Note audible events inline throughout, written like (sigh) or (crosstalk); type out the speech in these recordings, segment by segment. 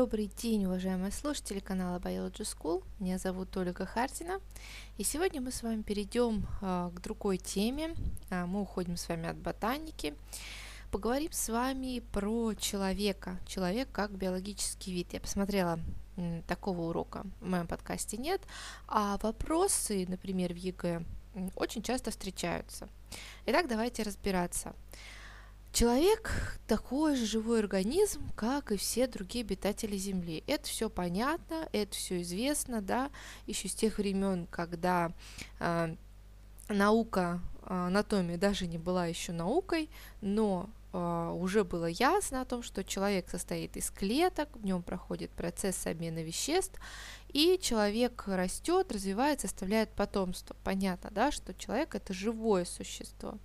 Добрый день, уважаемые слушатели канала Biology School. Меня зовут Ольга Хартина. И сегодня мы с вами перейдем а, к другой теме. А, мы уходим с вами от ботаники. Поговорим с вами про человека. Человек как биологический вид. Я посмотрела такого урока в моем подкасте нет, а вопросы, например, в ЕГЭ очень часто встречаются. Итак, давайте разбираться. Человек такой же живой организм, как и все другие обитатели Земли. Это все понятно, это все известно, да, еще с тех времен, когда э, наука э, анатомии даже не была еще наукой, но э, уже было ясно о том, что человек состоит из клеток, в нем проходит процесс обмена веществ, и человек растет, развивается, оставляет потомство. Понятно, да, что человек это живое существо.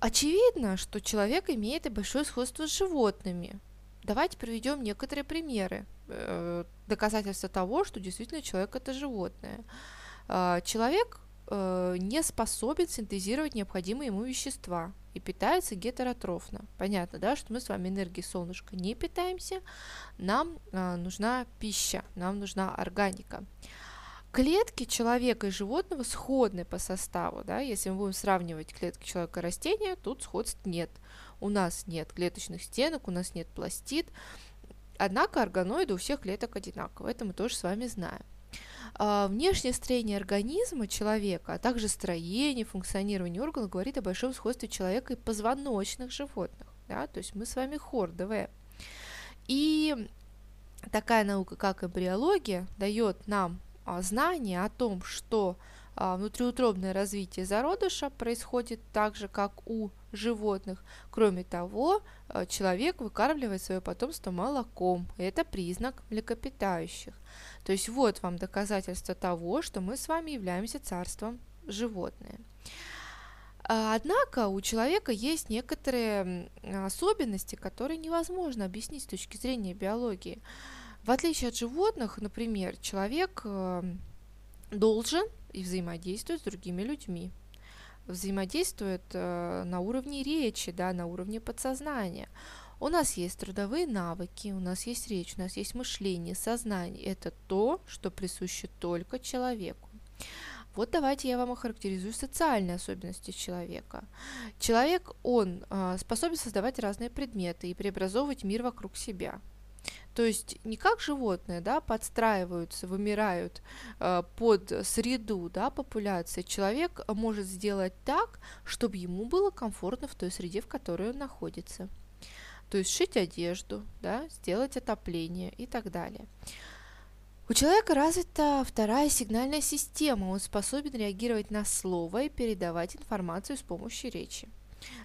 Очевидно, что человек имеет и большое сходство с животными. Давайте приведем некоторые примеры, э, доказательства того, что действительно человек это животное. Э, человек э, не способен синтезировать необходимые ему вещества и питается гетеротрофно. Понятно, да, что мы с вами энергией солнышка не питаемся, нам э, нужна пища, нам нужна органика. Клетки человека и животного сходны по составу, да, если мы будем сравнивать клетки человека и растения, тут сходств нет. У нас нет клеточных стенок, у нас нет пластид, однако органоиды у всех клеток одинаковые, это мы тоже с вами знаем. А, внешнее строение организма человека, а также строение, функционирование органов говорит о большом сходстве человека и позвоночных животных. Да? То есть мы с вами хордовые. И такая наука, как эмбриология, дает нам знание о том, что а, внутриутробное развитие зародыша происходит так же, как у животных. Кроме того, а, человек выкармливает свое потомство молоком. Это признак млекопитающих. То есть вот вам доказательство того, что мы с вами являемся царством животные. Однако у человека есть некоторые особенности, которые невозможно объяснить с точки зрения биологии. В отличие от животных, например, человек эм, должен и взаимодействует с другими людьми. Взаимодействует э, на уровне речи, да, на уровне подсознания. У нас есть трудовые навыки, у нас есть речь, у нас есть мышление, сознание. Это то, что присуще только человеку. Вот давайте я вам охарактеризую социальные особенности человека. Человек, он э, способен создавать разные предметы и преобразовывать мир вокруг себя. То есть не как животные, да, подстраиваются, вымирают э, под среду, да, популяции. Человек может сделать так, чтобы ему было комфортно в той среде, в которой он находится. То есть шить одежду, да, сделать отопление и так далее. У человека развита вторая сигнальная система. Он способен реагировать на слово и передавать информацию с помощью речи.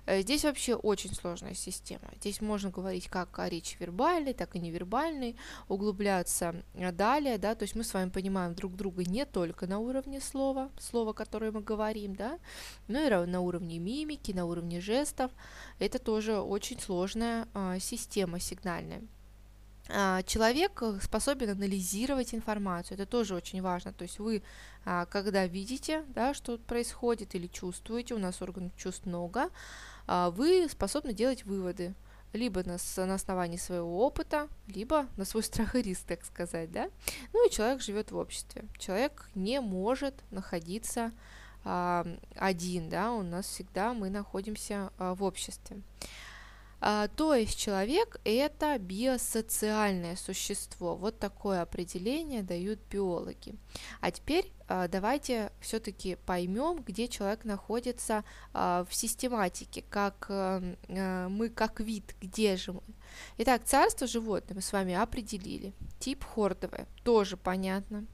Э, здесь вообще очень сложная система. Здесь можно говорить как о речи вербальной, так и невербальной, углубляться э, далее, да, то есть мы с вами понимаем друг друга не только на уровне слова, слова, которое мы говорим, да, но и на уровне мимики, на уровне жестов. Это тоже очень сложная а, система сигнальная. А, человек э, способен анализировать информацию, это тоже очень важно. То есть вы, а, когда видите, да, что происходит или чувствуете, у нас органов чувств много, а, вы способны делать выводы либо на, на основании своего опыта, либо на свой (laughs) страх и риск, так сказать, да. Ну и человек живет в обществе. Человек не может находиться один, да, у нас всегда мы находимся в обществе. А, то есть человек это биосоциальное существо. Вот такое определение дают биологи. А теперь а, давайте все-таки поймем, где человек находится а, в систематике, как а, мы как вид, где же мы. Итак, царство животных мы с вами определили. Тип хордовое, тоже понятно.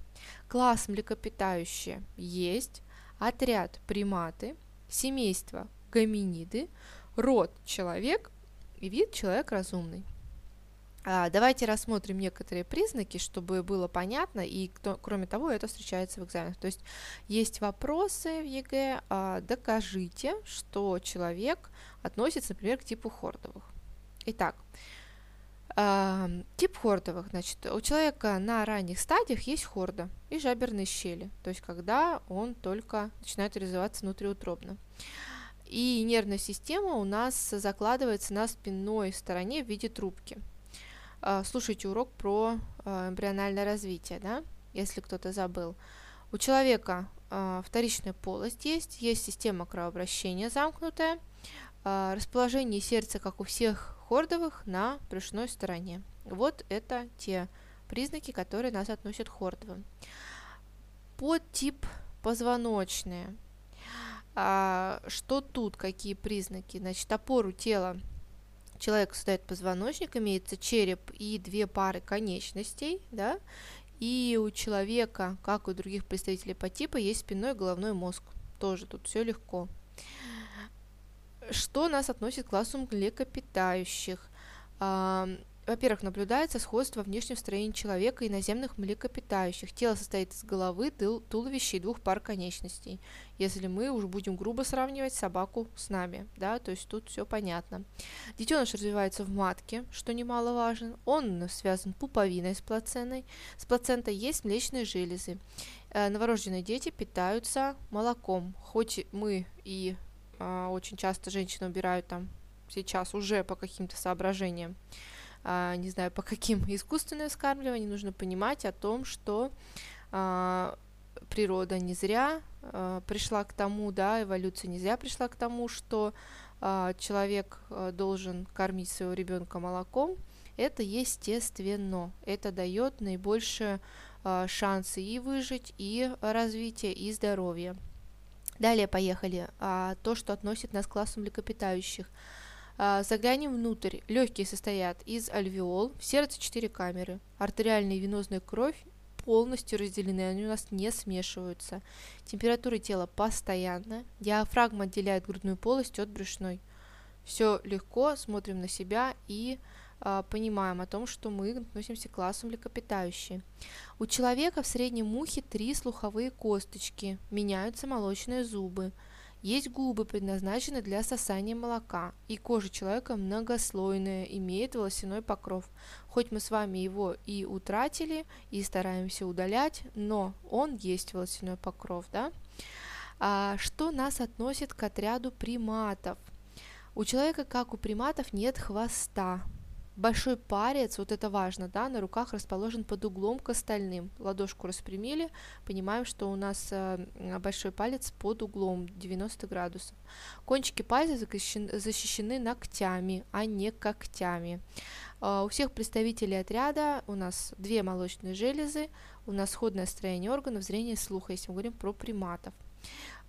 Класс млекопитающие есть. Отряд приматы. Семейство гоминиды. Род человек и вид человек разумный. А, давайте рассмотрим некоторые признаки, чтобы было понятно, и кто, кроме того, это встречается в экзаменах. То есть есть вопросы в ЕГЭ, а, докажите, что человек относится, например, к типу хордовых. Итак, а, тип хордовых, значит, у человека на ранних стадиях есть хорда и жаберные щели, то есть когда он только начинает развиваться внутриутробно. И нервная система у нас закладывается на спинной стороне в виде трубки. э, слушайте урок про э, эмбриональное развитие, да, если кто-то забыл. У человека э, вторичная полость есть, есть система кровообращения замкнутая, расположение сердца, как у всех хордовых, на брюшной стороне. Вот это те признаки, которые нас относят к хордовым. Подтип позвоночные. А, что тут, какие признаки? Значит, опору тела человека создает позвоночник, имеется череп и две пары конечностей, да, и у человека, как у других представителей по типу, есть спинной и головной мозг. Тоже тут все легко. Что нас относит к классу млекопитающих? Во-первых, наблюдается сходство внешнем строении человека и наземных млекопитающих. Тело состоит из головы, тыл, туловища и двух пар конечностей. Если мы уже будем грубо сравнивать собаку с нами, да, то есть тут все понятно. Детеныш развивается в матке, что немаловажно. Он связан пуповиной с плацентой. С плацентой есть млечные железы. Э, новорожденные дети питаются молоком. Хоть мы и э, очень часто женщины убирают там сейчас уже по каким-то соображениям а, не знаю, по каким (laughs) искусственное вскармливание, нужно понимать о том, что а, природа не зря а, пришла к тому, да, эволюция не зря пришла к тому, что человек должен кормить своего ребенка молоком, это естественно, это дает наибольшие шансы и выжить, и развитие, и здоровье. Далее поехали. То, что относит нас к классу млекопитающих – а, заглянем внутрь. Легкие состоят из альвеол, в сердце 4 камеры. Артериальная и венозная кровь полностью разделены, они у нас не смешиваются. Температура тела постоянная. Диафрагма отделяет грудную полость от брюшной. Все легко, смотрим на себя и а, понимаем о том, что мы относимся к классу млекопитающие. У человека в среднем ухе три слуховые косточки, меняются молочные зубы. Есть губы, предназначенные для сосания молока, и кожа человека многослойная, имеет волосяной покров. Хоть мы с вами его и утратили, и стараемся удалять, но он есть волосяной покров, да? А что нас относит к отряду приматов? У человека, как у приматов, нет хвоста, Большой парец, вот это важно, да, на руках расположен под углом к остальным. Ладошку распрямили, понимаем, что у нас э, большой палец под углом 90 градусов. Кончики пальцев защищены ногтями, а не когтями. Э, у всех представителей отряда у нас две молочные железы, у нас сходное строение органов зрения и слуха, если мы говорим про приматов.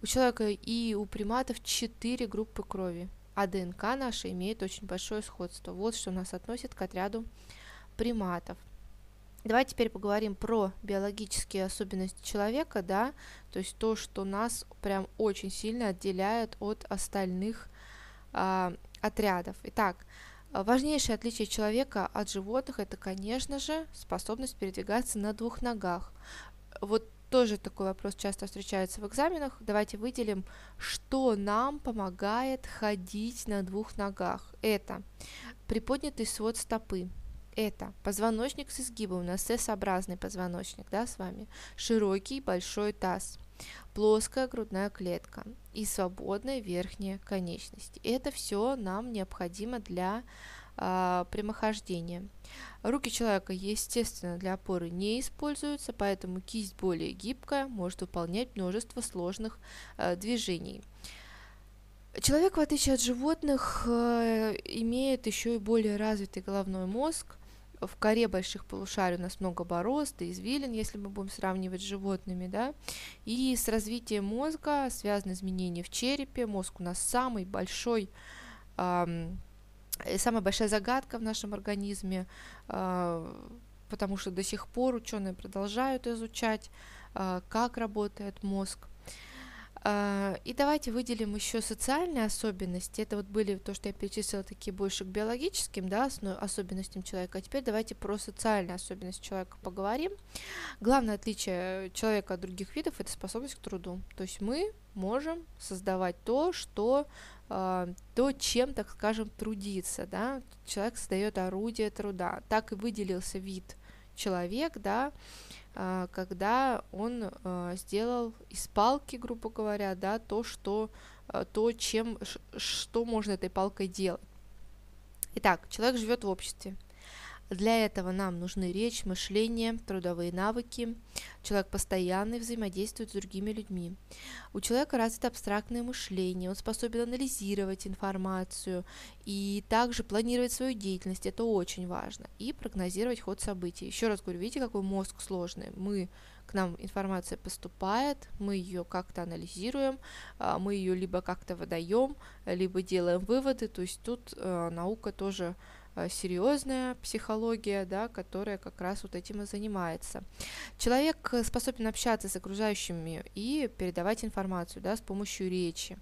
У человека и у приматов четыре группы крови а ДНК наша имеет очень большое сходство. Вот что нас относит к отряду приматов. Давайте теперь поговорим про биологические особенности человека, да, то есть то, что нас прям очень сильно отделяет от остальных а, отрядов. Итак, важнейшее отличие человека от животных это, конечно же, способность передвигаться на двух ногах. Вот тоже такой вопрос часто встречается в экзаменах. Давайте выделим, что нам помогает ходить на двух ногах. Это приподнятый свод стопы, это позвоночник с изгибом, у нас S-образный позвоночник, да, с вами, широкий большой таз, плоская грудная клетка и свободная верхняя конечность. Это все нам необходимо для а, прямохождения. Руки человека, естественно, для опоры не используются, поэтому кисть более гибкая, может выполнять множество сложных э, движений. Человек, в отличие от животных, э, имеет еще и более развитый головной мозг. В коре больших полушарий у нас много борозд и извилин, если мы будем сравнивать с животными, да. И с развитием мозга связаны изменения в черепе. Мозг у нас самый большой эм, и самая большая загадка в нашем организме, а, потому что до сих пор ученые продолжают изучать, а, как работает мозг. А, и давайте выделим еще социальные особенности. Это вот были то, что я перечислила, такие больше к биологическим да, особенностям человека. А теперь давайте про социальные особенности человека поговорим. Главное отличие человека от других видов – это способность к труду. То есть мы можем создавать то, что а, то, чем, так скажем, трудиться, да, человек создает орудие труда, так и выделился вид человек, да, а, когда он а, сделал из палки, грубо говоря, да, то, что, то, чем, что можно этой палкой делать. Итак, человек живет в обществе. Для этого нам нужны речь, мышление, трудовые навыки. Человек постоянно взаимодействует с другими людьми. У человека развито абстрактное мышление, он способен анализировать информацию и также планировать свою деятельность, это очень важно, и прогнозировать ход событий. Еще раз говорю, видите, какой мозг сложный. Мы к нам информация поступает, мы ее как-то анализируем, а, мы ее либо как-то выдаем, либо делаем выводы, то есть тут э, наука тоже серьезная психология, да, которая как раз вот этим и занимается. Человек способен общаться с окружающими и передавать информацию да, с помощью речи.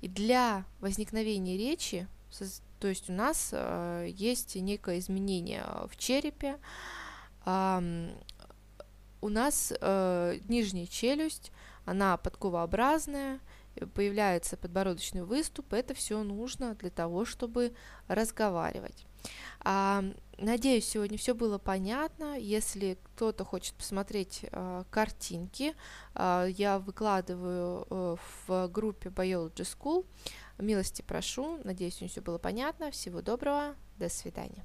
И для возникновения речи, то есть у нас э, есть некое изменение в черепе, у нас э, нижняя челюсть, она подковообразная, появляется подбородочный выступ, это все нужно для того, чтобы разговаривать. А, надеюсь, сегодня все было понятно. Если кто-то хочет посмотреть а, картинки, а, я выкладываю а, в группе Biology School. Милости прошу. Надеюсь, сегодня все было понятно. Всего доброго. До свидания.